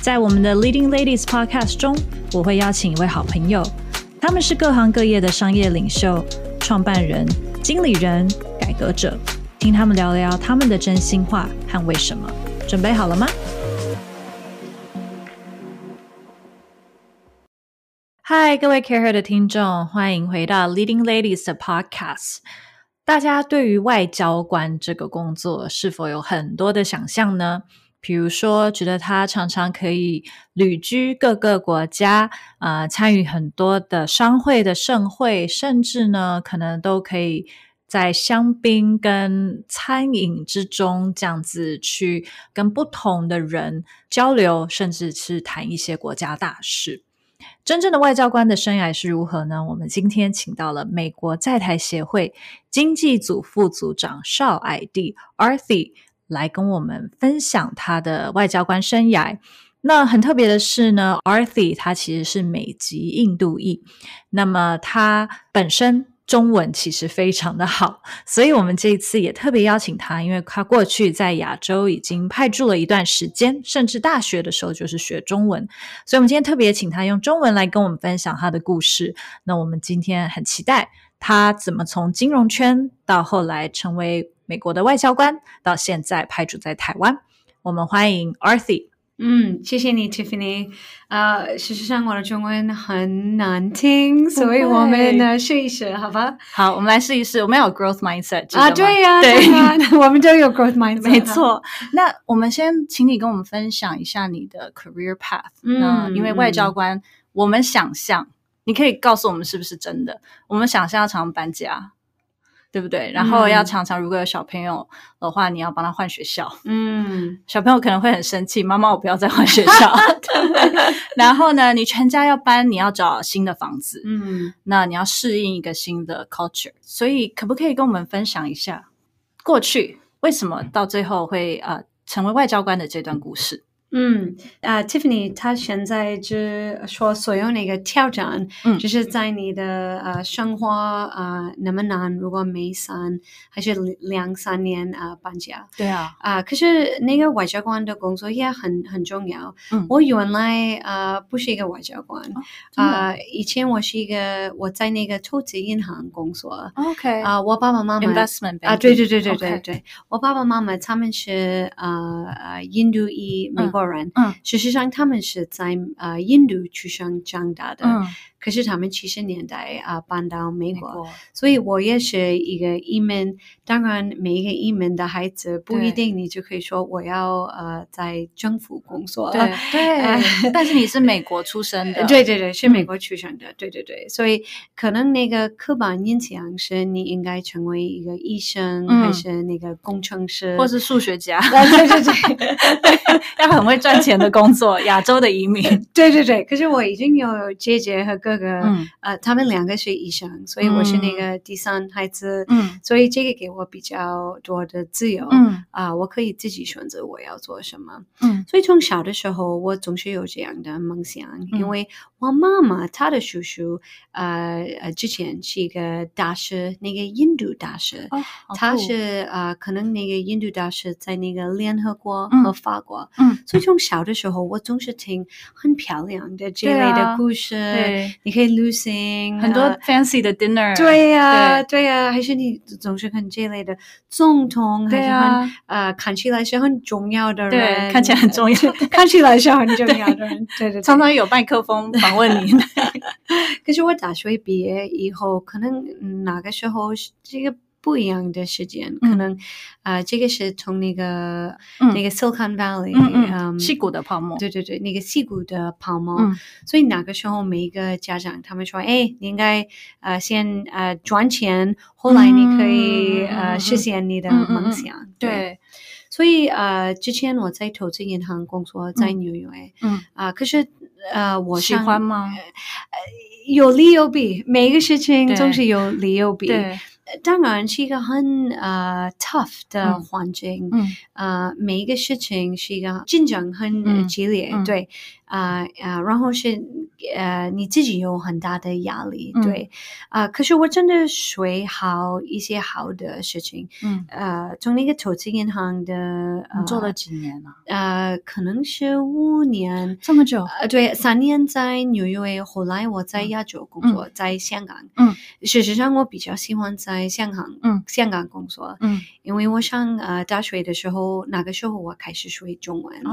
在我们的 Leading Ladies Podcast 中，我会邀请一位好朋友，他们是各行各业的商业领袖、创办人、经理人、改革者，听他们聊聊他们的真心话和为什么。准备好了吗？嗨，各位 Care 的听众，欢迎回到 Leading Ladies 的 Podcast。大家对于外交官这个工作是否有很多的想象呢？比如说，觉得他常常可以旅居各个国家，啊，参与很多的商会的盛会，甚至呢，可能都可以在香槟跟餐饮之中这样子去跟不同的人交流，甚至是谈一些国家大事。真正的外交官的生涯是如何呢？我们今天请到了美国在台协会经济组副组长邵矮弟 Arthur 来跟我们分享他的外交官生涯。那很特别的是呢，Arthi 他其实是美籍印度裔，那么他本身。中文其实非常的好，所以我们这一次也特别邀请他，因为他过去在亚洲已经派驻了一段时间，甚至大学的时候就是学中文，所以我们今天特别请他用中文来跟我们分享他的故事。那我们今天很期待他怎么从金融圈到后来成为美国的外交官，到现在派驻在台湾。我们欢迎 Arthur。嗯，谢谢你，Tiffany。呃，事实上我的中文很难听，所以我们呢试一试，好吧？好，我们来试一试。我们有 growth mindset 啊，对呀，对呀，我们都有 growth mindset，没错。那我们先请你跟我们分享一下你的 career path。嗯，因为外交官，我们想象，你可以告诉我们是不是真的？我们想象要常常搬家。对不对？然后要常常，如果有小朋友的话，你要帮他换学校。嗯，小朋友可能会很生气，妈妈，我不要再换学校。然后呢，你全家要搬，你要找新的房子。嗯，那你要适应一个新的 culture。所以，可不可以跟我们分享一下过去为什么到最后会呃成为外交官的这段故事？嗯啊，Tiffany，他现在就说所有那个挑战，嗯，就是在你的呃生活啊那么难，如果每三还是两三年啊搬家，对啊，啊，可是那个外交官的工作也很很重要。嗯，我原来啊不是一个外交官，啊，以前我是一个我在那个投资银行工作，OK，啊，我爸爸妈妈 investment 啊，对对对对对对，我爸爸妈妈他们是呃呃印度裔美国。人，嗯，事实上他们是在呃印度出生长大的，嗯，可是他们七十年代啊搬到美国，所以我也是一个移民。当然，每一个移民的孩子不一定你就可以说我要呃在政府工作，对 对。但是你是美国出生的，对对对，是美国出生的，对对对。所以可能那个刻板印象是你应该成为一个医生，还是那个工程师，或是数学家？对 对对，要很会赚钱的工作，亚洲的移民。对对对。可是我已经有姐姐和哥哥哥，呃，他们两个是医生，所以我是那个第三孩子，嗯，所以这个给我。比较多的自由，嗯。啊，我可以自己选择我要做什么，嗯，所以从小的时候，我总是有这样的梦想，因为我妈妈她的叔叔，呃呃，之前是一个大师，那个印度大师，他是呃，可能那个印度大师在那个联合国和法国，嗯，所以从小的时候，我总是听很漂亮的这类的故事，对，你可以 losing，很多 fancy 的 dinner，对呀，对。呀，还是你总是很这。类的总统，对啊，呃，看起来是很重要的人，看起来很重要，看起来是很重要的人，对。对，常常有麦克风访问你。可是我大学毕业以后，可能哪个时候这个。不一样的时间，可能啊，这个是从那个那个 Silicon Valley，嗯，硅谷的泡沫，对对对，那个硅谷的泡沫，所以那个时候每一个家长他们说，哎，你应该呃先呃赚钱，后来你可以呃实现你的梦想，对。所以呃，之前我在投资银行工作，在纽约，嗯。啊，可是呃，我喜欢吗？呃，有利有弊，每一个事情总是有利有弊。当然是一个很呃 tough 的环境，嗯，呃，每一个事情是一个竞争很激烈，对。啊啊，然后是呃你自己有很大的压力，对啊。可是我真的学好一些好的事情，嗯呃，从那个投资银行的，你做了几年了？呃，可能是五年，这么久？呃，对，三年在纽约，后来我在亚洲工作，在香港。嗯，事实上我比较喜欢在香港，嗯，香港工作，嗯，因为我上呃大学的时候，那个时候我开始学中文，哦，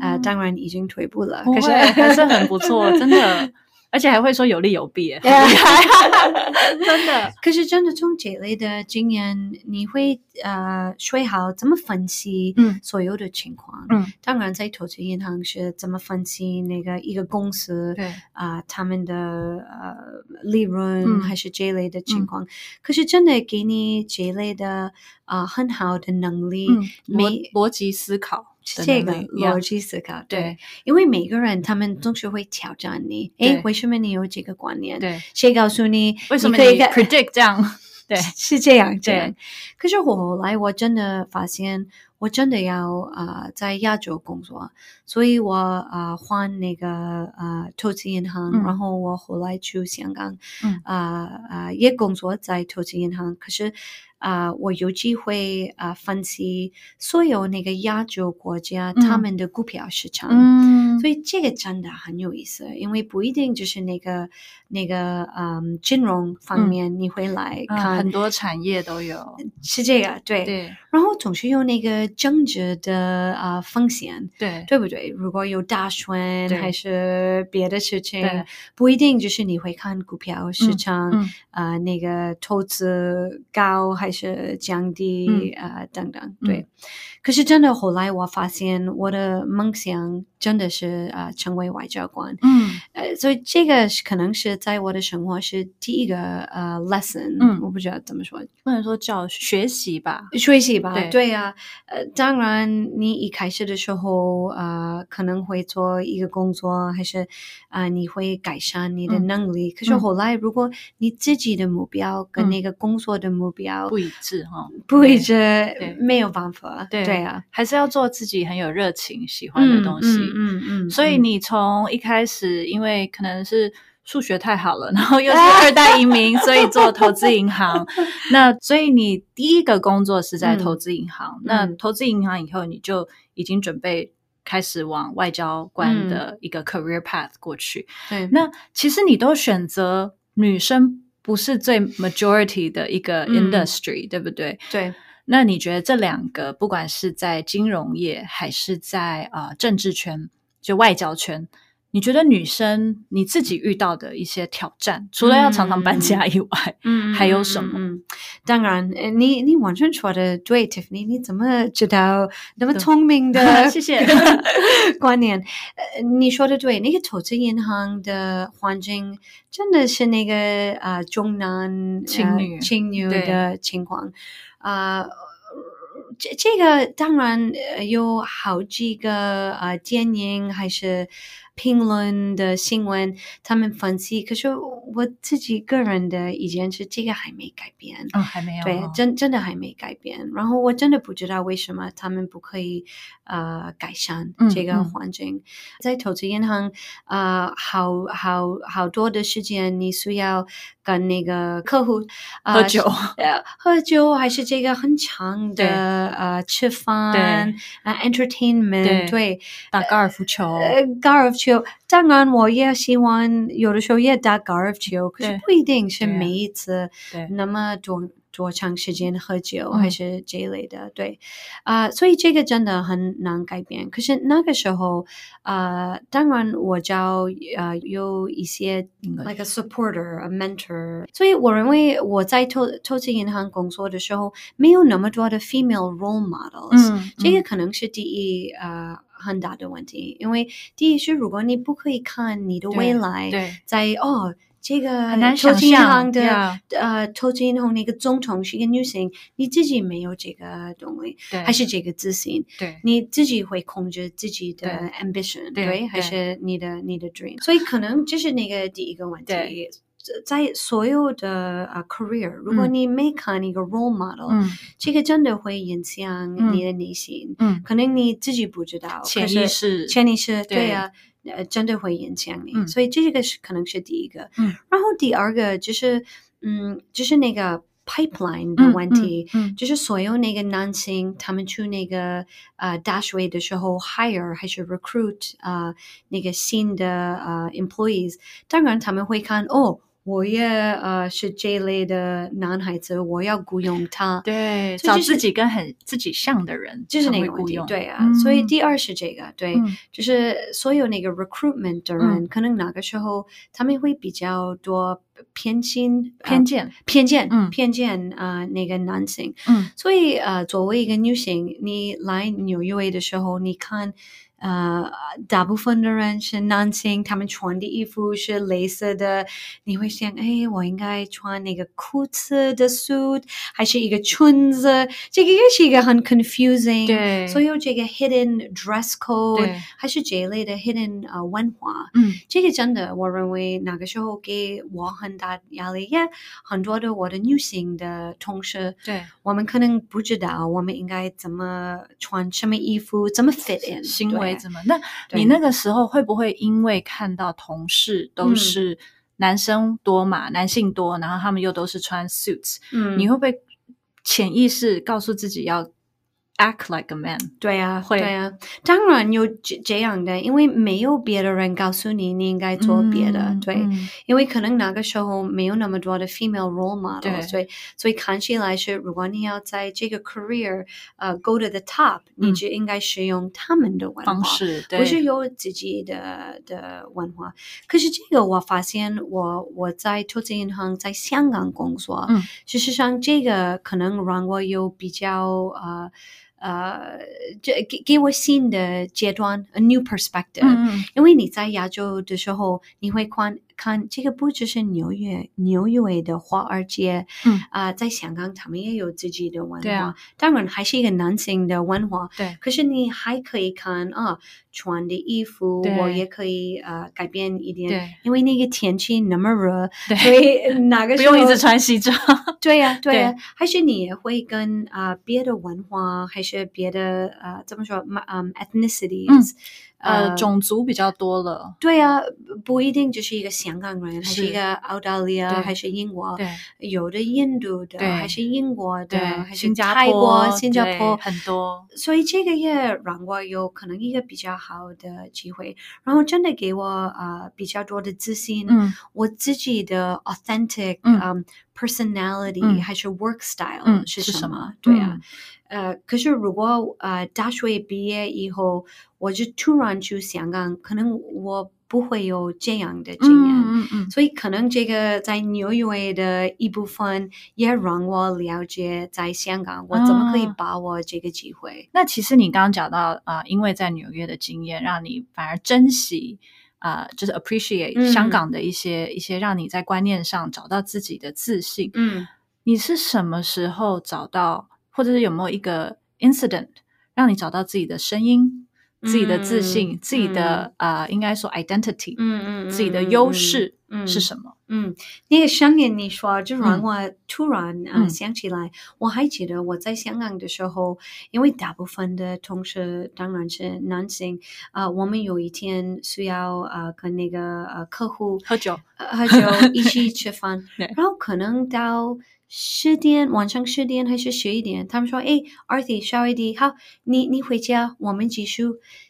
呃，当然已经退步了。可是还是很不错，真的，而且还会说有利有弊，真的。可是真的从这类的经验，你会呃学好怎么分析所有的情况。嗯，当然在投资银行是怎么分析那个一个公司，对啊，他们的呃利润还是这类的情况。可是真的给你这类的啊很好的能力，逻逻辑思考。这个逻辑思考，对，因为每个人他们总是会挑战你。哎，为什么你有这个观念？对，谁告诉你？为什么可以 predict 这样？对，是这样，这样。可是我后来我真的发现，我真的要啊在亚洲工作，所以我啊换那个啊投资银行，然后我后来去香港，啊啊也工作在投资银行，可是。啊，我有机会啊分析所有那个亚洲国家他们的股票市场，嗯，所以这个真的很有意思，因为不一定就是那个那个嗯金融方面你会来看，很多产业都有，是这个对对，然后总是有那个政治的啊风险，对。对不对？如果有大选还是别的事情，不一定就是你会看股票市场啊那个投资高还。是降低啊等等，对。可是真的，后来我发现我的梦想真的是啊成为外交官。嗯，呃，所以这个是可能是在我的生活是第一个呃 lesson。嗯，我不知道怎么说，不能说叫学习吧，学习吧。对对呀，呃，当然你一开始的时候啊可能会做一个工作，还是啊你会改善你的能力。可是后来，如果你自己的目标跟那个工作的目标不一致哈，不一致，没有办法。对。对啊，还是要做自己很有热情、喜欢的东西。嗯嗯，所以你从一开始，因为可能是数学太好了，然后又是二代移民，所以做投资银行。那所以你第一个工作是在投资银行。那投资银行以后，你就已经准备开始往外交官的一个 career path 过去。对，那其实你都选择女生不是最 majority 的一个 industry，对不对？对。那你觉得这两个，不管是在金融业还是在啊政治圈，就外交圈，你觉得女生你自己遇到的一些挑战，除了要常常搬家以外，嗯，还有什么？嗯，当然，你你完全说的对，Tiffany，你怎么知道那么聪明的？谢谢 观念。呃，你说的对，那个投资银行的环境真的是那个啊重男轻女轻女的情况。啊，这这个当然有好几个啊电影还是。评论的新闻，他们分析。可是我自己个人的意见是，这个还没改变。嗯，还没有。对，真真的还没改变。然后我真的不知道为什么他们不可以呃改善这个环境。在投资银行，呃，好好好多的时间，你需要跟那个客户喝酒，呃，喝酒还是这个很长的呃吃饭，啊，entertainment，对，打高尔夫球，高尔夫。球，当然我也喜欢有的时候也打高尔夫球，可是不一定是每一次那么多多长时间喝酒还是这一类的，对啊，所以这个真的很难改变。可是那个时候啊，当然我教呃有一些 like a supporter a mentor，所以我认为我在投投资银行工作的时候没有那么多的 female role models，这个可能是第一啊。很大的问题，因为第一是如果你不可以看你的未来，在哦这个很难想象的，yeah。呃，投资银行那个总统是一个女性，你自己没有这个动力，对还是这个自信，对。你自己会控制自己的 ambition，对还是你的你的 dream？所以可能这是那个第一个问题对。在所有的呃 career，如果嗯你没看一个 role model，、嗯这个真的会影响嗯你的内心。嗯，可能你自己不知道，潜意识潜意识对对呀、呃，真的会影响你。嗯所以这个是可能是第一个。嗯，然后第二个就是，嗯，就是那个 pipeline 的问题。嗯就是所有那个男性，他们去那个呃 Dashway 的时候，hire 还是 recruit 呃那个新的呃 employees，当然他们会看哦，我也呃是这类的男孩子，我要雇佣 他。对，就是找自己跟很自己像的人，就是才那个问题，会雇佣对啊，嗯所以第二是这个，对，嗯就是所有那个 recruitment 的人，嗯可能那个时候他们会比较多偏心、呃偏见，偏见、嗯偏见啊、呃那个男性。嗯所以呃，作为一个女性，你来纽约的时候，你看。呃，大部分的人是男性，他们穿的衣服是类似的。你会想，哎，我应该穿那个裤子的 suit，还是一个裙子？这个也是一个很 confusing。对所有这个 hidden dress code，还是这一类的 hidden 呃文化。嗯这个真的，我认为那个时候给我很大压力，也很多的我的女性的同事，对，我们可能不知道我们应该怎么穿什么衣服，怎么 fit in 行为怎么？那你那。个时候会不会因为看到同事都嗯。是男生多嘛，男性多，然后他们又都是穿 suits，、嗯。你会不会潜意识告诉自己要 act like a man？对啊，会对啊，当然有这这样的，因为没有别的人告诉你你应该做别的，嗯对。嗯因为可能那个时候没有那么多的 female role model，对所以所以看起来是，如果你要在这个 career 呃 go to the top，、你嗯就应该使用他们的文化方，式，对不是有自己的的文化。可是这个我发现我，我在投资银行在香港工作，嗯事实上这个可能让我有比较呃。呃，这给给我新的阶段，a new perspective，、因为你在亚洲的时候，你会看看这个不只是纽约纽约的华尔街，嗯。啊、在香港他们也有自己的文化，对啊当然还是一个男性的文化，对。可是你还可以看啊，穿的衣服我也可以呃改变一点，对。因为那个天气那么热，对，所以 哪个不用一直穿西装，对呀、对呀、对。还是你也会跟啊、呃别的文化，还是别的呃怎么说，嗯，ethnicities，、呃，种族比较多了，对呀、不一定就是一个香港人，还是是一个澳大利亚，还是英国，对有的印度的，还是英国的，还是泰坡、国、新加坡，很多，所以这个也让我有可能一个比较好的机会，然后真的给我呃比较多的自信，嗯。我自己的 authentic personality、嗯。还是 work style、嗯是什么？对啊嗯，呃，可是如果呃大学毕业以后，我就突然去香港，可能我不会有这样的经验。嗯嗯嗯，所以可能这个在纽约的一部分也让我了解，在香港我怎么可以啊把握这个机会。那其实你刚刚讲到啊、呃因为在纽约的经验，让你反而珍惜啊、呃就是 appreciate 嗯香港的一些、一些，让你在观念上找到自己的自信。嗯你是什么时候找到，或者是有没有一个 incident 让你找到自己的声音、自己的自信、嗯自己的啊、呃应该说 identity，、嗯嗯，自己的优势嗯是什么？嗯，那个上面你说，就让嗯我突然啊、想起来，我还记得我在香港的时候，因为大部分的同事当然是男性，啊、我们有一天需要啊跟那个呃客户喝酒，呃喝酒 一起吃饭，然后可能到十点晚上十点还是十一点，他们说，哎，Arthur 小 a d 好，你你回家，我们继续。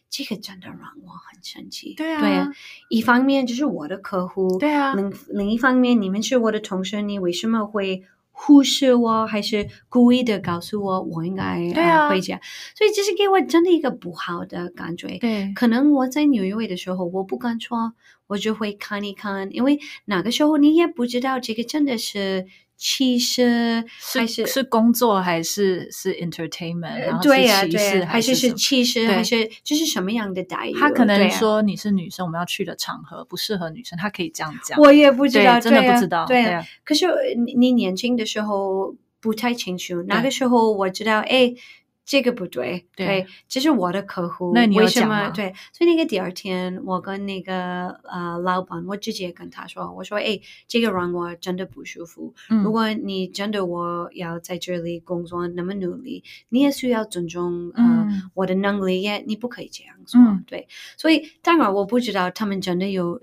这个真的让我很生气。对啊对啊，一方面就是我的客户，对啊另另一方面，你们是我的同事，你为什么会忽视我，还是故意的告诉我我应该对啊呃回家？所以这是给我真的一个不好的感觉。对，可能我在纽约的时候，我不敢说，我就会看一看，因为那个时候你也不知道这个真的是其实还是是工作还是是 entertainment？对呀，对呀，还是是其实还是就是什么样的待遇？他可能说你是女生，我们要去的场合不适合女生，他可以这样讲。我也不知道，真的不知道。对啊，可是你年轻的时候不太清楚，那个时候我知道，哎。这个不对，对，这是我的客户，那你为什么？对，所以那个第二天，我跟那个呃老板，我直接跟他说，我说，哎，这个让我真的不舒服。如果你真的我要在这里工作那么努力，你也需要尊重呃我的能力，也你不可以这样做。对，所以当然我不知道他们真的有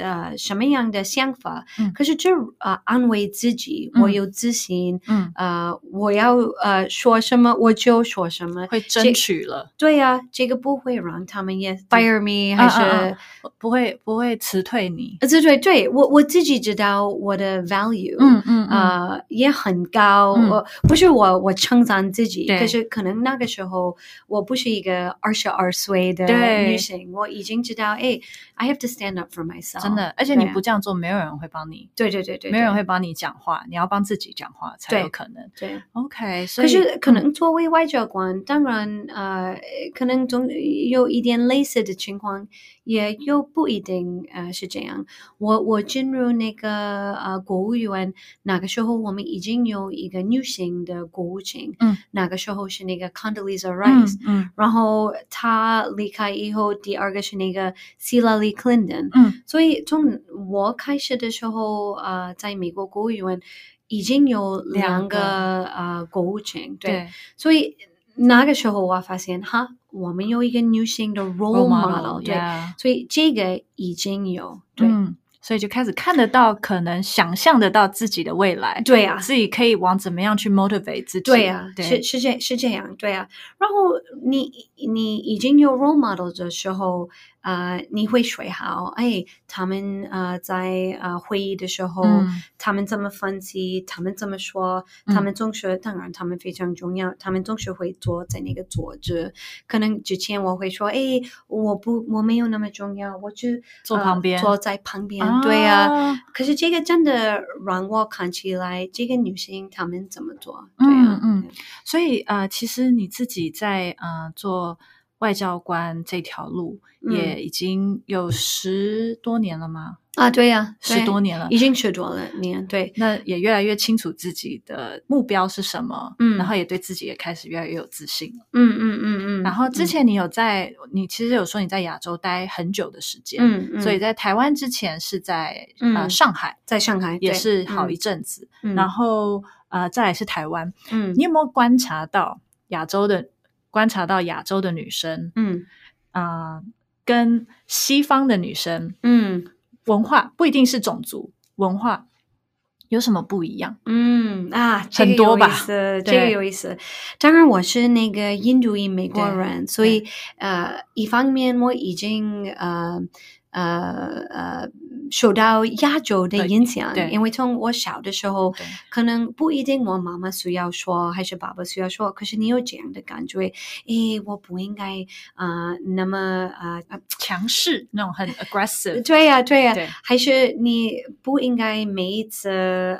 呃什么样的想法，可是这啊安慰自己，我有自信，嗯，呃，我要呃说什么我就。说什么会争取了？对呀，这个不会让他们也 fire me，还是不会不会辞退你？辞退对我我自己知道我的 value，嗯嗯呃也很高。我不是我我称赞自己，可是可能那个时候我不是一个二十二岁的女性，我已经知道哎，I have to stand up for myself。真的，而且你不这样做，没有人会帮你。对对对对，没有人会帮你讲话，你要帮自己讲话才有可能。对，OK。可是可能作为外交官，当然呃，可能总有一点类似的情况。也又不一定呃是这样。我我进入那个呃国务院那个时候，我们已经有一个女性的国务卿，嗯，那个时候是那个 Condoleezza Rice，嗯，然后她离开以后，第二个是那个 Hillary Clinton，嗯，所以从我开始的时候，呃，在美国国务院已经有两个。呃购物群，对，所以。那个时候我发现哈，我们有一个女性的 role model，对，所以这个已经有，对，所以就开始看得到，可能想象得到自己的未来，对呀，自己可以往怎么样去 motivate 自己，对呀，是是这是这样，对呀，然后你你已经有 role model 的时候。呃，你会睡好？哎，他们呃在呃会议的时候，他们怎么分析？他们怎么说？他们总是当然，他们非常重要。他们总是会坐在那个桌子。可能之前我会说，哎，我不我没有那么重要，我就坐旁边，坐在旁边。对呀，可是这个真的让我看起来，这个女性他们怎么做？对呀，嗯，所以啊，其实你自己在呃做。外交官这条路也已经有十多年了吗？啊，对呀，十多年了，已经十多了年。对，那也越来越清楚自己的目标是什么，嗯，然后也对自己也开始越来越有自信了。嗯嗯嗯嗯。然后之前你有在，你其实有说你在亚洲待很久的时间，嗯嗯，所以在台湾之前是在呃上海，在上海也是好一阵子，然后呃再来是台湾，嗯，你有没有观察到亚洲的？观察到亚洲的女生，嗯啊，跟西方的女生，嗯，文化不一定是种族文化有什么不一样？嗯啊，很多吧，这个有意思。当然，我是那个印度裔美国人，所以呃，一方面我已经呃。呃呃，受到亚洲的影响，因为从我小的时候，可能不一定我妈妈需要说，还是爸爸需要说，可是你有这样的感觉，诶，我不应该啊那么啊强势，那种很 aggressive，对呀对呀，还是你不应该每一次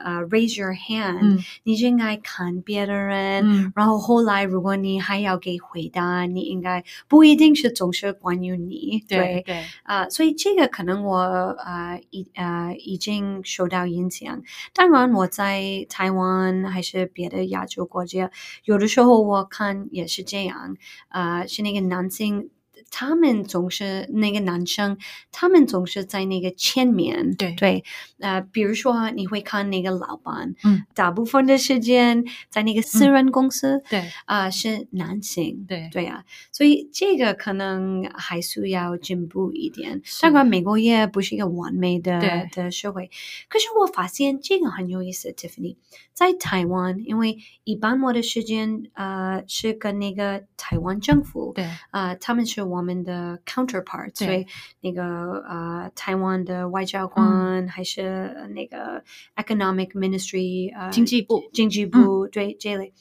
啊 raise your hand，你就应该看别的人，然后后来如果你还要给回答，你应该不一定是总是关于你，对对啊，所以。这个可能我呃已呃已经受到影响。当然，我在台湾还是别的亚洲国家，有的时候我看也是这样。呃，是那个男性。他们总是那个男生，他们总是在那个前面。对对，呃，比如说你会看那个老板，嗯，大部分的时间在那个私人公司，对，啊，是男性，对对啊，所以这个可能还需要进步一点。当然，美国也不是一个完美的的社会，可是我发现这个很有意思，Tiffany。在台湾，因为一般我的时间呃是跟那个台湾政府，对啊，他们是我们的 counterpart，所以那个呃台湾的外交官还是那个 economic ministry，呃经济部。经济部对这类。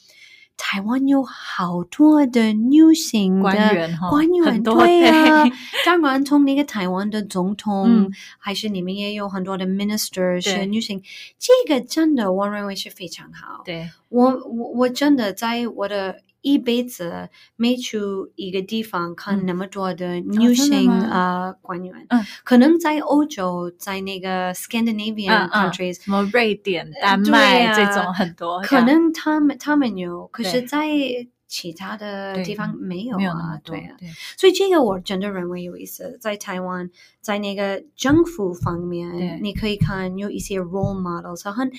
台湾有好多的女性官员哈，官员对啊，当然从那个台湾的总统，还是你们也有很多的 minister 是女性，这个真的我认为是非常好。对。我我我真的在我的。一辈子没去一个地方看那么多的女性啊官员，嗯，可能在欧洲，在那个 Scandinavian countries，什么瑞典、丹麦这种很多，可能他们他们有，可是，在其他的地方没有啊，对啊，所以这个我真的认为有意思，在台湾。在那个政府方面，你可以看有一些 role models，很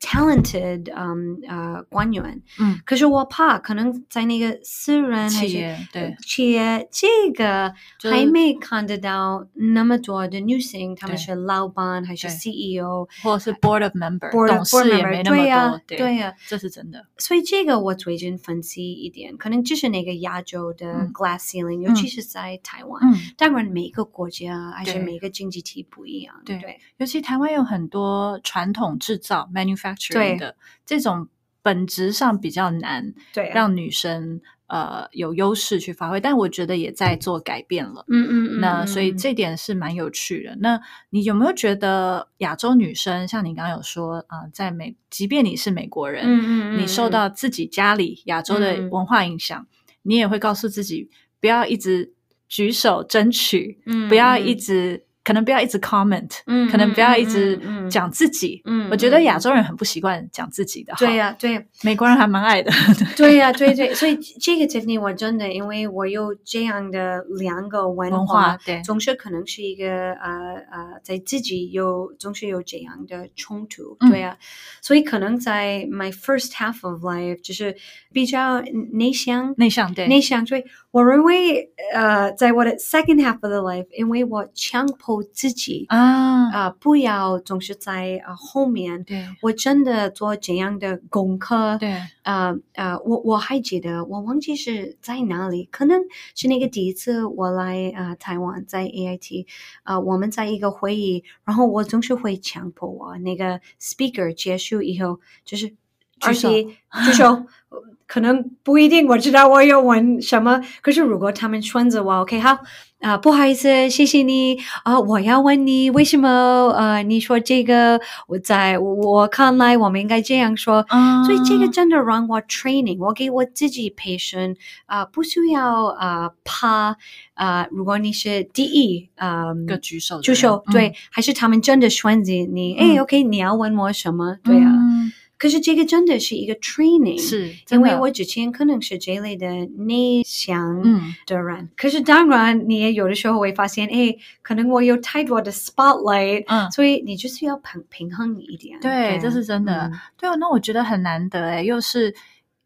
talented，嗯呃官员。嗯，可是我怕可能在那个私人企业，对企业这个还没看得到那么多的女性，他们是老板还是 CEO，或者是 board of member，董事也没那么多。对呀，这是真的。所以这个我最近分析一点，可能就是那个亚洲的 glass ceiling，尤其是在台湾。当然每个国家。还是每个经济体不一样，对，尤其台湾有很多传统制造 manufacturing 的这种本质上比较难，对，让女生呃有优势去发挥，但我觉得也在做改变了，嗯嗯嗯，那所以这点是蛮有趣的。那你有没有觉得亚洲女生像你刚刚有说啊，在美，即便你是美国人，嗯嗯嗯，你受到自己家里亚洲的文化影响，你也会告诉自己不要一直。举手争取，嗯不要一直。可能不要一直 comment，嗯，可能不要一直讲自己，嗯，我觉得亚洲人很不习惯讲自己的，对呀，对，美国人还蛮爱的，对呀，对对，所以这个 Tiffany 我真的，因为我有这样的两个文化，对，总是可能是一个呃呃，在自己有总是有这样的冲突，对呀，所以可能在 my first half of life 就是比较内向，内向，对，内向，所以我认为呃，在我的 second half of the life，因为我强迫。自己啊啊！不要总是在啊后面。对，我真的做这样的功课。对，啊啊！我我还记得，我忘记是在哪里，可能是那个第一次我来啊台湾，在 AIT 啊，我们在一个会议，然后我总是会强迫我那个 speaker 结束以后，就是举手 举手。可能不一定，我知道我要问什么。可是如果他们顺着我，OK，好啊，不好意思，谢谢你啊，我要问你为什么呃，你说这个，我在我看来我们应该这样说。所以这个真的让我 training，我给我自己培训啊，不需要啊怕啊。如果你是第一啊，个举手举手，对，还是他们真的选择你？哎，OK，你要问我什么？对啊。可是这个真的是一个 training，是因为我之前可能是这类的内向的人。可是当然，你也有的时候会发现，哎，可能我有太多的 spotlight，嗯，所以你就是要平平衡一点。对，这是真的。对哦，那我觉得很难得哎，又是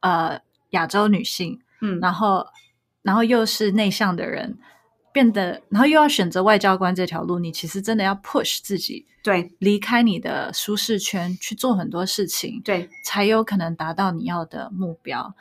呃亚洲女性，嗯，然后然后又是内向的人。变得，然后又要选择外交官这条路，你其实真的要 push 自己，对，离开你的舒适圈去做很多事情，对，才有可能达到你要的目标。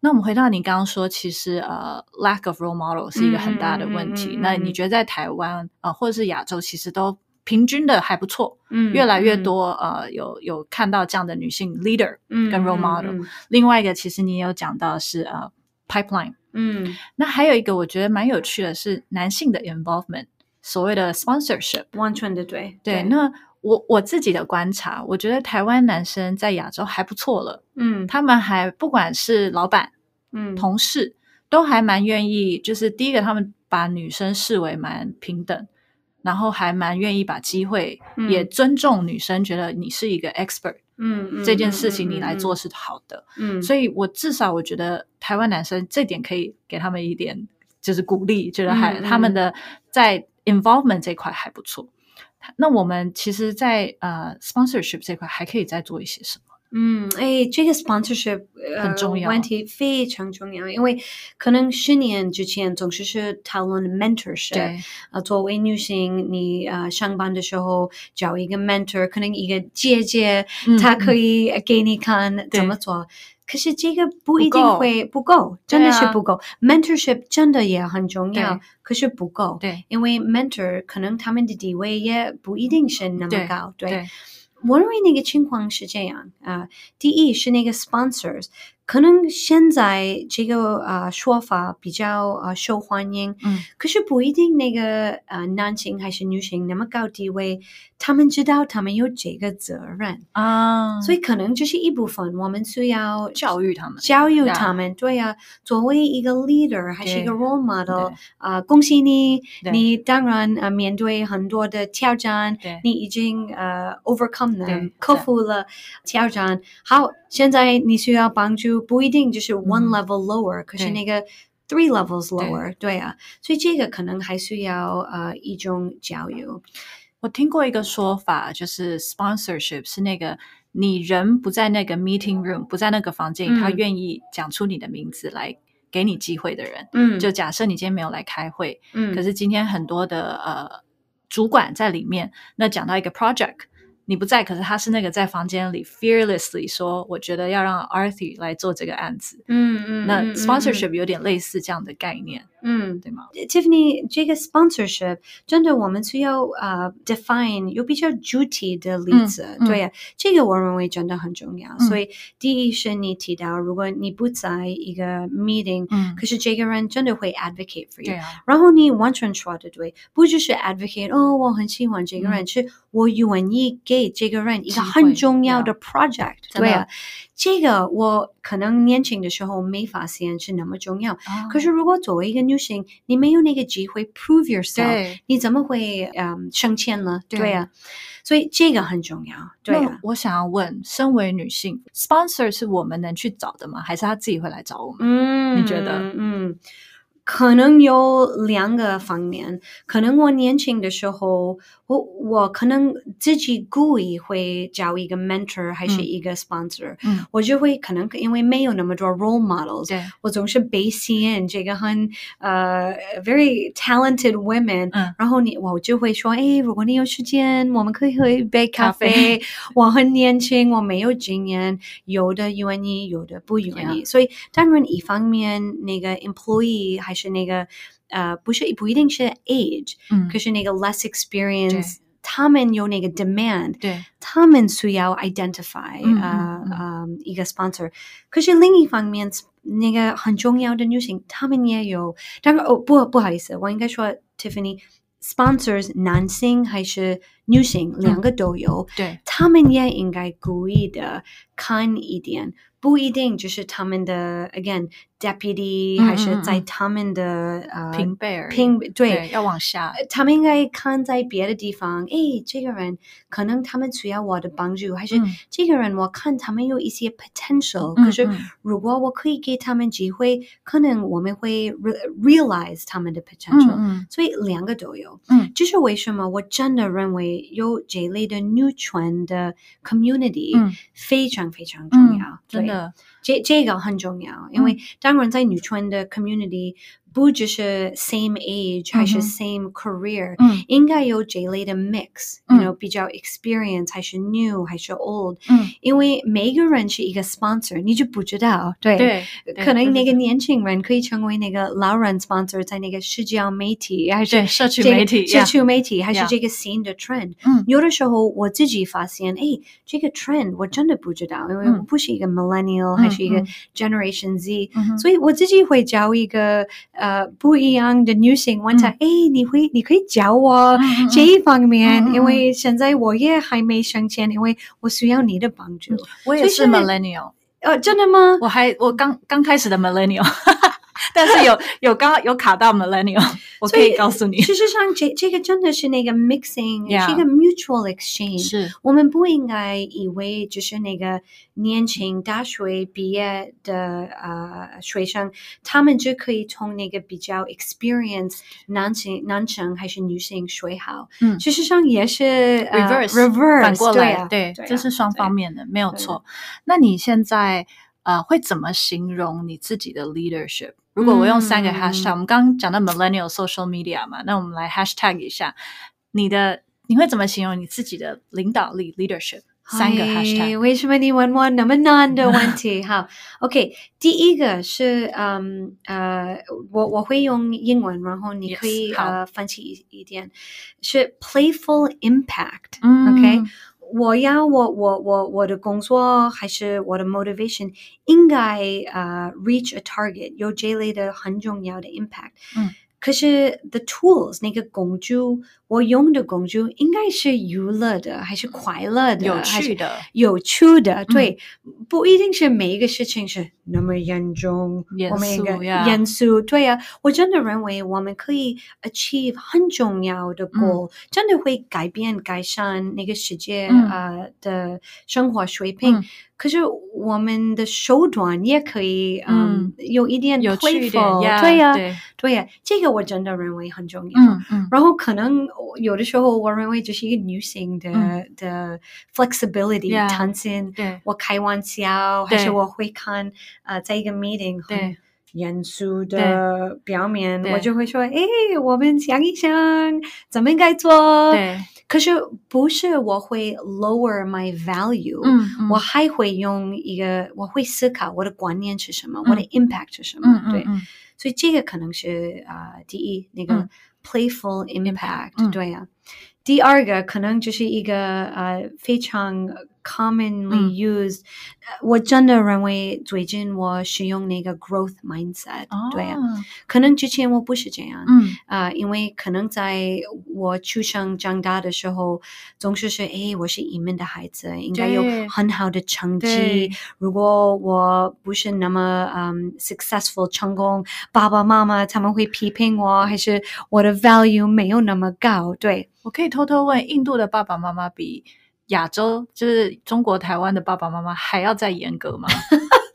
那我们回到你刚刚说，其实呃，lack of role model 是一个很大的问题。那你觉得在台湾啊，或者是亚洲，其实都平均的还不错，嗯，越来越多呃，有有看到这样的女性 leader 跟 role model。另外一个，其实你也有讲到是呃 pipeline。嗯，那还有一个我觉得蛮有趣的是男性的 involvement，所谓的 sponsorship，完全的对对。那我我自己的观察，我觉得台湾男生在亚洲还不错了，嗯，他们还不管是老板，嗯，同事都还蛮愿意，就是第一个他们把女生视为蛮平等，然后还蛮愿意把机会也尊重女生，觉得你是一个 expert。嗯，这件事情你来做是好的，嗯，所以我至少我觉得台湾男生这点可以给他们一点就是鼓励，觉得还他们的在 involvement 这块还不错。那我们其实，在呃 sponsorship 这块还可以再做一些什么？嗯，哎，这个 sponsorship 很重要，问题非常重要，因为可能十年之前总是是讨论 mentorship，对，啊，作为女性，你呃上班的时候找一个 mentor，可能一个姐姐，她可以给你看怎么做，可是这个不一定会不够，真的是不够，mentorship 真的也很重要，可是不够，对，因为 mentor 可能他们的地位也不一定是那么高，对。我认为那个情况是这样啊，第一是那个 sponsors，可能现在这个呃说法比较呃受欢迎，嗯，可是不一定那个呃男性还是女性那么高地位，他们知道他们有这个责任。啊，所以可能这是一部分我们需要教育他们，教育他们，对。呀，作为一个 leader 还是一个 role model 啊，恭喜你，你当然呃面对很多的挑战，你已经呃 overcome them 克服了挑战，好，现在你需要帮助。不一定就是 one level lower，、嗯、可是那个 three levels lower，对,对啊，所以这个可能还需要呃一种教育。我听过一个说法，就是 sponsorship 是那个你人不在那个 meeting room，不在那个房间，嗯、他愿意讲出你的名字来给你机会的人。嗯，就假设你今天没有来开会，嗯，可是今天很多的呃主管在里面，那讲到一个 project。你不在，可是他是那个在房间里 fearlessly 说，我觉得要让 Arthur 来做这个案子。嗯嗯，那 sponsorship 有点类似这样的概念。嗯，对吗？Tiffany，这个 sponsorship 真的我们需要呃 define 有比较具体的例子。嗯、对呀、啊，这个我认为真的很重要。所以第一是你提到，如果你不在一个 meeting，嗯，可是这个人真的会 advocate for you，、对啊、然后你完全说的对，不只是 advocate，哦，我很喜欢这个人，嗯、是我愿意给这个人一个很重要的 project，对啊。这个我可能年轻的时候没发现是那么重要，哦、可是如果作为一个女性，你没有那个机会 prove yourself，你怎么会嗯升迁呢？对啊，所以这个很重要。对啊，我想要问，身为女性，sponsor 是我们能去找的吗？还是他自己会来找我们？嗯，你觉得？嗯。可能有两个方面，可能我年轻的时候，我我可能自己故意会找一个 mentor 还是一个 sponsor，、嗯、我就会可能因为没有那么多 role models，对。我总是被吸引这个很呃 very talented women，、嗯、然后你我就会说，哎，如果你有时间，我们可以喝一杯咖啡。我很年轻，我没有经验，有的愿意，有的不愿意.所以当然一方面那个 employee 还是那个呃，不是不一定是 age，、嗯、可是那个 less experience，他们有那个 demand，对，他们需要 identify 嗯呃嗯呃一个 sponsor，可是另一方面那个很重要的女性，她们也有，当然哦不不好意思，我应该说 Tiffany。sponsors 男性还是女性，两个都有。对，他们也应该故意的看一点，不一定就是他们的 again deputy 还是在他们的呃平辈而已，平对。要往下，他们应该看在别的地方。诶，这个人可能他们需要我的帮助，还是这个人我看他们有一些 potential，可是如果我可以给他们机会，可能我们会 realize 他们的 potential。所以两个都有。嗯，这是为什么我真的认为有这类的女权的 community 非常非常重要。真的，这这个很重要，因为当然在女权的 community。 不只是 same age 还是 same career，、嗯、应该有这类的 mix，嗯。you know, 比较 experience 还是 new 还是 old，嗯，因为每一个人是一个 sponsor，你就不知道，对，对可能那个年轻人可以成为那个老人 sponsor，在那个社交媒体还是社区媒体，社区媒体还是这个新的 trend，嗯，有的时候我自己发现，哎，这个 trend 我真的不知道，因为我不是一个 millennial，、嗯、还是一个 generation Z，、嗯、所以我自己会找一个呃不一样的女性问她，哎、嗯，你会你可以教我嗯这一方面，嗯、因为现在我也还没上前，因为我需要你的帮助。我也是 millennial，呃，真的吗？我还我刚刚开始的 millennial。但是有 有刚刚有卡到 millennial，我可以告诉你。事实上，这这个真的是那个 mixing，、是一个 mutual exchange。是我们不应该以为就是那个年轻大学毕业的呃学生，他们就可以从那个比较 experience 男性男生还是女性学好。嗯，事实上也是 reverse、呃、reverse 反过来，对,、对，这是双方面的，没有错。那你现在呃会怎么形容你自己的 leadership？如果我用三个 hashtag，、嗯、我们刚刚讲到 millennial social media 嘛，那我们来 hashtag 一下你的，你会怎么形容你自己的领导力 leadership？三个 hashtag。为什么你问我那么难的问题？好，OK，第一个是嗯呃，我我会用英文，然后你可以呃翻译一一点，是 playful impact、嗯。OK，我要我我我我的工作还是我的 motivation 应该呃 reach a target 有这类的很重要的 impact。嗯。可是 the tools 那个工具，我用的工具应该是娱乐的，还是快乐的，有趣的，有趣的。对，不一定是每一个事情是那么严重，严肃呀，严肃。对呀，我真的认为我们可以 achieve 很重要的 goal，真的会改变、改善那个世界呃的生活水平。可是我们的手段也可以，嗯，有一点有趣点，对呀，对呀，这个我真的认为很重要。嗯嗯。然后可能有的时候，我认为这是一个女性的的 flexibility 弹性。对。我开玩笑，还是我会看呃，在一个 meeting 很严肃的表面，我就会说，哎，我们想一想怎么应该做。对。可是不是我会 lower my value，嗯，我还会用一个我会思考我的观念是什么，我的 impact 是什么，对，所以这个可能是啊第一那个 playful impact，对呀。第二个可能就是一个呃非常 commonly used，我真的认为最近我使用那个 growth mindset，对啊，可能之前我不是这样，嗯。啊，因为可能在我出生长大的时候，总是是哎我是移民的孩子，应该有很好的成绩，如果我不是那么嗯 successful 成功，爸爸妈妈他们会批评我，还是我的 value 没有那么高，对。我可以偷偷问，印度的爸爸妈妈比亚洲，就是中国台湾的爸爸妈妈还要再严格吗？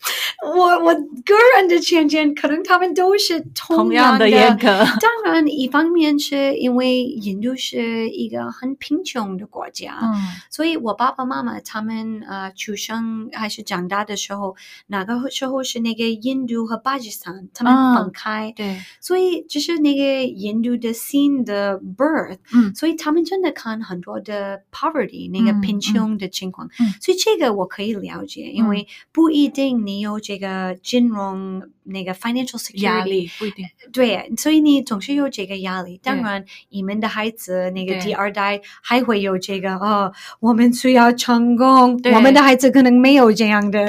我我个人的见解，可能他们都是同样的。严格。当然，一方面是因为印度是一个很贫穷的国家，嗯，所以我爸爸妈妈他们呃出生还是长大的时候，那个时候是那个印度和巴基斯坦他们分开，对，所以就是那个印度的新的 birth，嗯，所以他们真的看很多的 poverty 那个贫穷的情况，嗯，所以这个我可以了解，因为不一定你有这。个金融那个 financial security 压力不一定对，所以你总是有这个压力。当然，你们的孩子那个第二代还会有这个哦，我们需要成功。我们的孩子可能没有这样的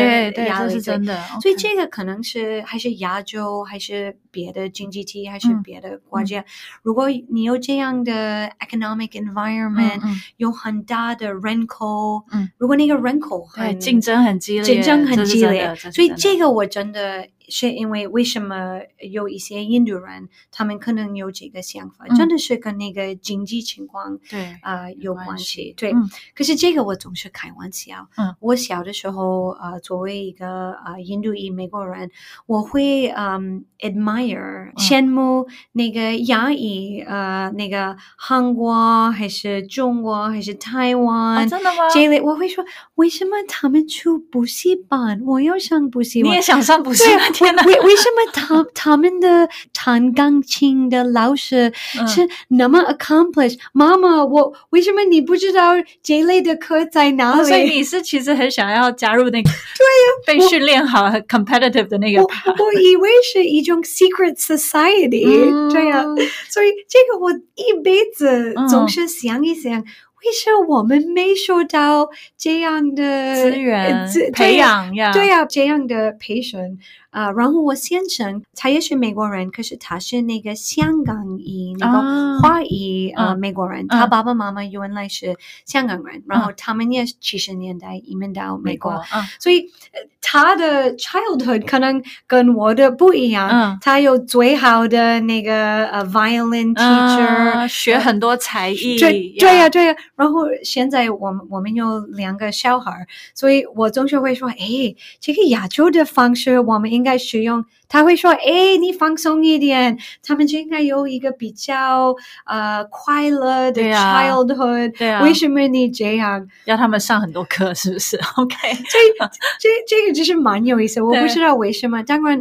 压力，是真的。所以这个可能是还是亚洲，还是别的经济体，还是别的国家。如果你有这样的 economic environment，有很大的人口，嗯，如果那个人口很竞争很激烈，竞争很激烈，所以。这个我真的是因为为什么有一些印度人，他们可能有这个想法，真的是跟那个经济情况对啊有关系。对，可是这个我总是开玩笑。嗯，我小的时候啊，作为一个啊印度裔美国人，我会嗯 admire 羡慕那个亚裔呃那个韩国还是中国还是台湾真的吗？这类我会说，为什么他们出补习班，我要上补习班。你也想上补习？天哪！为为什么他他们的弹钢琴的老师是那么 accomplished？妈妈，我为什么你不知道这类的课在哪里？所以你是其实很想要加入那个？对呀，被训练好 competitive 的那个。我以为是一种 secret society，对呀。所以这个我一辈子总是想一想。为什么我们没受到这样的资源培养呀？对呀，这样的培训。啊，然后我先生他也是美国人，可是他是那个香港裔那个华裔呃美国人，他爸爸妈妈原来是香港人，然后他们也七十年代移民到美国，所以他的 childhood 可能跟我的不一样，他有最好的那个呃 violin teacher，学很多才艺，对对呀对呀，然后现在我们我们有两个小孩，所以我总是会说，哎，这个亚洲的方式我们应应该使用，他会说：“哎，你放松一点。”他们就应该有一个比较呃快乐的 childhood。对啊，为什么你这样？要他们上很多课，是不是？OK，这这这个就是蛮有意思。我不知道为什么。当然，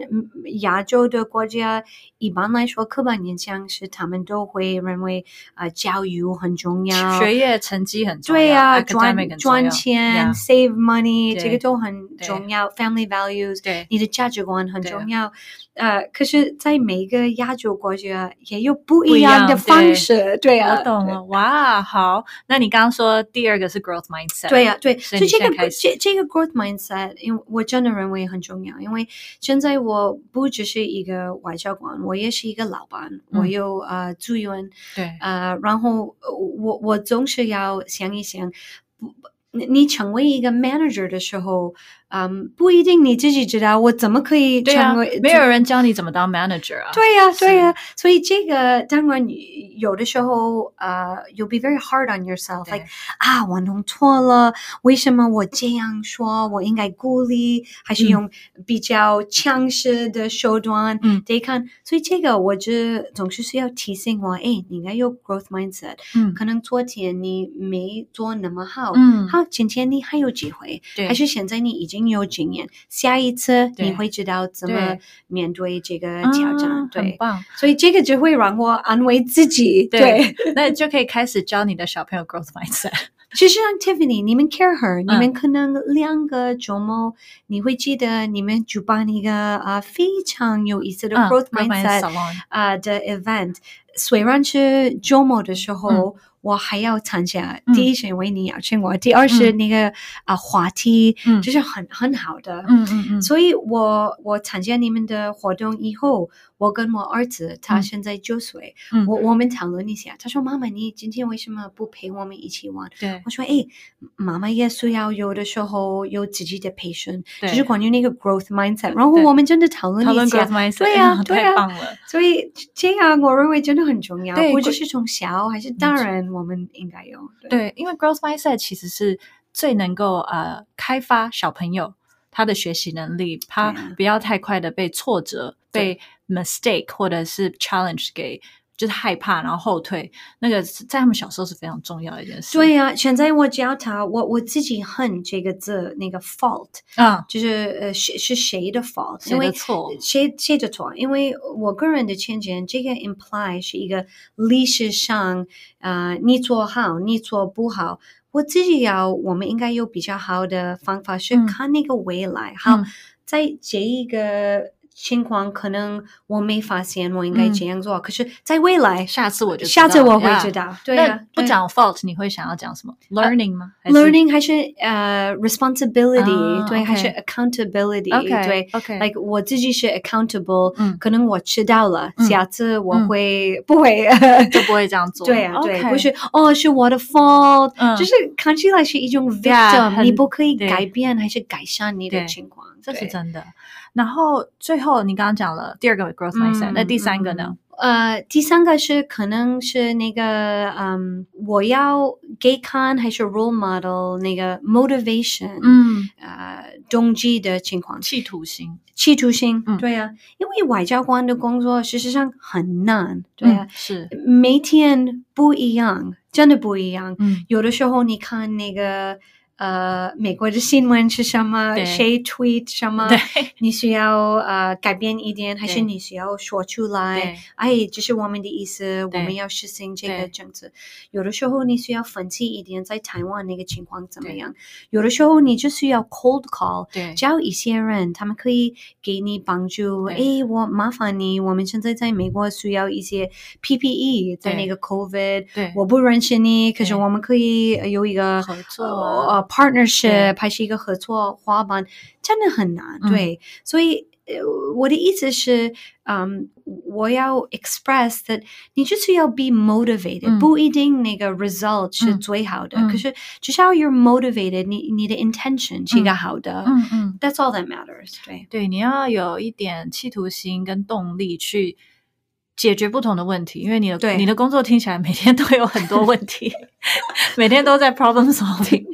亚洲的国家一般来说，刻板印象是他们都会认为啊，教育很重要，学业成绩很重要，对呀，赚赚钱，save money，这个都很重要。Family values，对，你的价值观很重要。呃，可是，在每一个亚洲国家也有不一样的方式。对啊，我懂了。哇，好，那你刚刚说第二个是 growth mindset。对呀，对，所以这个这这个 growth mindset，因为我真的认为很重要。因为现在我不只是一个外交官，我也是一个老板，我有呃资源。对，呃，然后我我总是要想一想，不，你你成为一个 manager 的时候。嗯，不一定你自己知道，我怎么可以成为？没有人教你怎么当 manager 啊？对呀，对呀，所以这个当然有的时候，呃，you'll be very hard on yourself，like 啊，我弄错了，为什么我这样说？我应该鼓励，还是用比较强势的手段？嗯，得看。所以这个我就总是需要提醒我，哎，你应该有 growth mindset。嗯，可能昨天你没做那么好，嗯，好，今天你还有机会，对，还是现在你已经。有经验，下一次你会知道怎么面对这个挑战。对。所以这个就会让我安慰自己。对，那就可以开始教你的小朋友 growth mindset。其实像 Tiffany，你们 care her，你们可能两个周末，你会记得你们举办一个啊非常有意思的 growth mindset 啊的 event。虽然是周末的时候。我还要参加，第一是因为你邀请我，第二是那个啊话题，就是很很好的，嗯嗯嗯，所以我我参加你们的活动以后。我跟我儿子，他现在九岁，我我们讨论一下。他说：“妈妈，你今天为什么不陪我们一起玩？”对我说：“哎，妈妈也需要有的时候有自己的培训，就是关于那个 growth mindset。”然后我们真的讨论一下，对呀，对呀，所以这样我认为真的很重要，不只是从小还是大人，我们应该有。对，因为 growth mindset 其实是最能够呃开发小朋友他的学习能力，他不要太快的被挫折被。Mistake 或者是 challenge 给就是害怕，然后后退，那个在他们小时候是非常重要的一件事。对呀，现在我教他，我我自己恨这个字，那个 fault 啊，就是呃，是是谁的 fault？谁的错？谁谁的错？因为我个人的见解，这个 imply 是一个历史上啊，你做好，你做不好。我自己要，我们应该有比较好的方法，去看那个未来。好，在这一个。情况可能我没发现，我应该这样做。可是，在未来，下次我就下次我会知道。对啊，不讲 fault，你会想要讲什么？learning 吗？learning 还是呃 responsibility？对，还是 accountability？对，OK，like 我自己是 accountable。嗯，可能我迟到了，下次我会不会 就不会这样做？对啊，对，不是哦，是我的 fault。嗯，就是看起来是一种 victim，你不可以改变还是改善你的情况，这是真的。然后最后你刚刚讲了第二个 growth mindset，那第三个呢？呃，第三个是可能是那个，嗯，我要给看还是 role model 那个 motivation，嗯，呃，动机的情况，企图心，企图心，对呀，因为外交官的工作事实上很难，对呀，是。每天不一样，真的不一样，嗯，有的时候你看那个。呃，美国的新闻是什么？谁 tweet 什么？你需要呃改变一点，还是你需要说出来？哎，这是我们的意思，我们要实行这个政策。有的时候你需要分析一点，在台湾那个情况怎么样？有的时候你就需要 cold call，叫一些人，他们可以给你帮助。哎，我麻烦你，我们现在在美国需要一些 PPE，在那个 COVID，我不认识你，可是我们可以有一个合作。Partnership 还是一个合作伙伴，真的很难。对，所以我的意思是，嗯，我要 express that 你就是要 be motivated，不一定那个 result 是最好的，可是至少 you're motivated，你你的 intention 是一个好的。嗯嗯，That's all that matters。对对，你要有一点企图心跟动力去。解决不同的问题，因为你的你的工作听起来每天都有很多问题，每天都在 problem solving。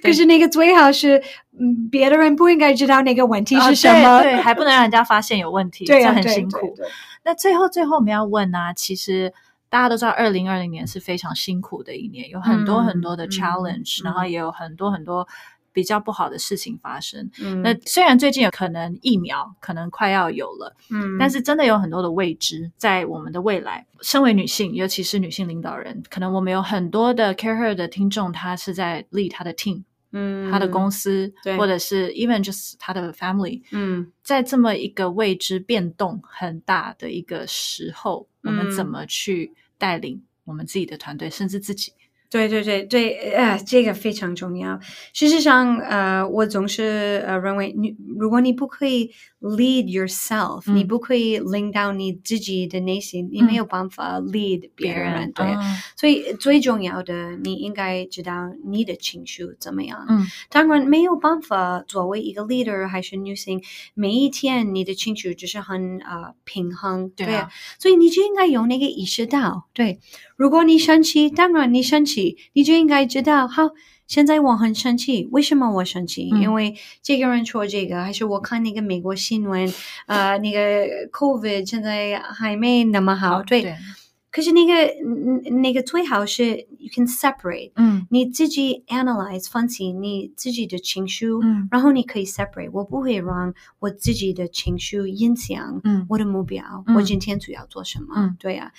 可是那个最好是，嗯，别的人不应该知道那个问题是什么，对，还不能让人家发现有问题，这很辛苦。那最后最后我们要问呢，其实大家都知道，二零二零年是非常辛苦的一年，有很多很多的 challenge，然后也有很多很多。比较不好的事情发生。嗯，那虽然最近有可能疫苗可能快要有了，嗯，但是真的有很多的未知在我们的未来。身为女性，尤其是女性领导人，可能我们有很多的 care her 的听众，她是在 lead 她的 team，嗯，他的公司，对，或者是 even just 他的 family，嗯，在这么一个未知变动很大的一个时候，我们怎么去带领我们自己的团队，甚至自己？对对对对，呃，这个非常重要。事实上，呃，我总是呃认为，你如果你不可以 lead yourself，你不可以领导你自己的内心，你没有办法 lead 别人。对，所以最重要的，你应该知道你的情绪怎么样。嗯，当然没有办法作为一个 leader 还是女性，每一天你的情绪就是很呃平衡。对啊，所以你就应该有那个意识到，对。如果你生气，当然你生气，你就应该知道，好，现在我很生气，为什么我生气？因为这个人说这个，还是我看那个美国新闻，呃，那个 COVID 现在还没那么好，对。可是那个那个最好是 you can separate，嗯，你自己 analyze 分析你自己的情绪，嗯，然后你可以 separate，我不会让我自己的情绪影响，嗯，我的目标，我今天主要做什么，嗯，对呀。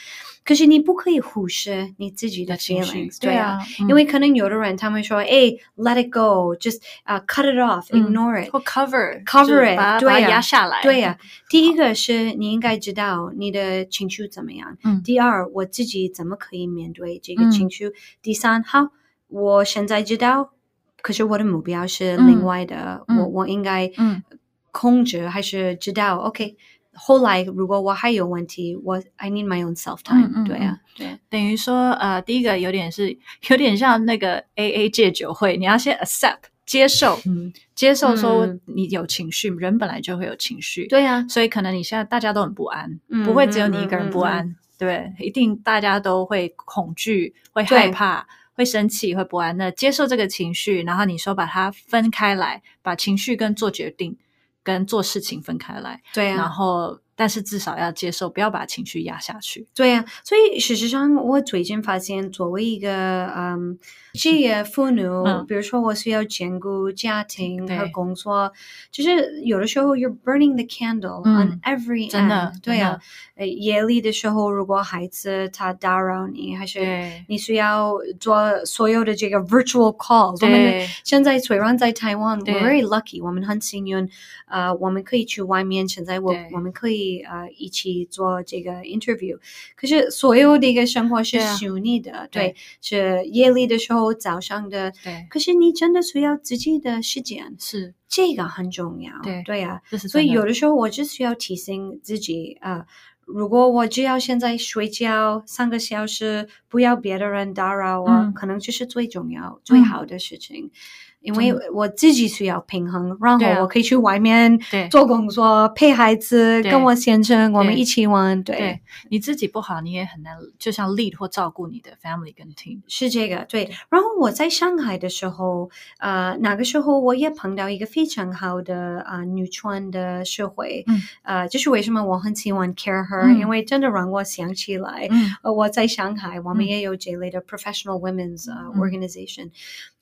可是你不可以忽视你自己的 feelings，对啊，因为可能有的人他们说，哎，let it go，just 啊 cut it off，ignore it，或 cover，cover it，对呀，压下来，对呀。第一个是你应该知道你的情绪怎么样，嗯，第二。我自己怎么可以面对这个情绪？第三，好，我现在知道，可是我的目标是另外的，我我应该控制还是知道？OK，后来如果我还有问题，我 I need my own self time。对啊，对，等于说呃，第一个有点是有点像那个 AA 戒酒会，你要先 accept 接受，嗯接受说你有情绪，人本来就会有情绪，对呀，所以可能你现在大家都很不安，不会只有你一个人不安。对，一定大家都会恐惧、会害怕、会生气、会不安。那接受这个情绪，然后你说把它分开来，把情绪跟做决定、跟做事情分开来。对啊，然后。但是至少要接受，不要把情绪压下去。对呀，所以事实上，我最近发现，作为一个嗯职业妇女，比如说我需要兼顾家庭和工作，就是有的时候 you're burning the candle on every end。对呀，呃，夜里的时候，如果孩子他打扰你，还是你需要做所有的这个 virtual call。我们现在虽然在台湾，we're very lucky，我们很幸运，呃，我们可以去外面。现在我我们可以。呃，一起做这个 interview，可是所有的一个生活是虚拟的，对，是夜里的时候，早上的，对。可是你真的需要自己的时间，是。这个很重要，对。对呀。所以有的时候我就需要提醒自己啊，如果我只要现在睡觉三个小时，不要别的人打扰我，可能就是最重要、最好的事情。因为我自己需要平衡，然后我可以去外面做工作，陪孩子，跟我先生我们一起玩。对，你自己不好，你也很难，就像 lead 或照顾你的 family 跟 team。是这个对。然后我在上海的时候，呃，那个时候我也碰到一个非常好的啊女权的社会。嗯。呃，就是为什么我很喜欢 care her，因为真的让我想起来，呃，我在上海，我们也有这类的 professional women's organization。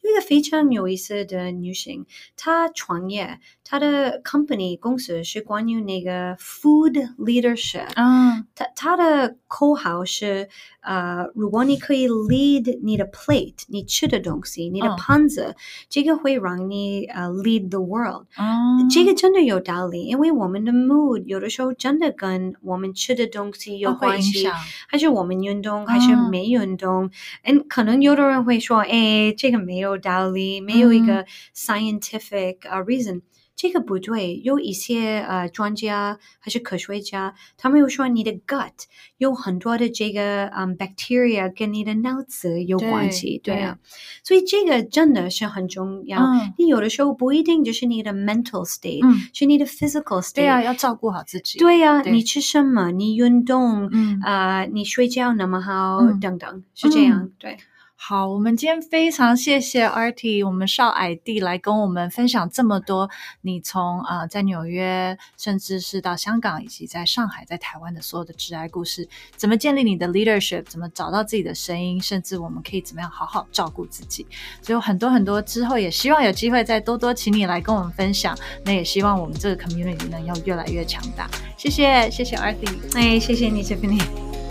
一个非常有意思的女性，她创业，她的 company 公司是关于那个 food leadership。嗯，她她的口号是，呃，如果你可以 lead 你的 plate，你吃的东西，你的盘子，这个会让你呃 lead the world。嗯，这个真的有道理，因为我们的 mood 有的时候真的跟我们吃的东西有关系，还是我们运动还是没运动？嗯，可能有的人会说，哎，这个没有。有道理，没有一个 scientific 啊 reason，这个不对。有一些呃专家还是科学家，他们又说你的 gut 有很多的这个嗯 bacteria 跟你的脑子有关系，对啊。所以这个真的是很重要。你有的时候不一定就是你的 mental state，是你的 physical state。对啊，要照顾好自己。对呀，你吃什么？你运动？啊，你睡觉那么好？等等，是这样。对。好，我们今天非常谢谢 Artie，我们少矮弟来跟我们分享这么多，你从啊在纽约，甚至是到香港，以及在上海、在台湾的所有的挚爱故事，怎么建立你的 leadership，怎么找到自己的声音，甚至我们可以怎么样好好照顾自己，所以有很多很多之后也希望有机会再多多请你来跟我们分享，那也希望我们这个 community 能要越来越强大。谢谢，谢谢 Artie，哎，谢谢你，Tiffany。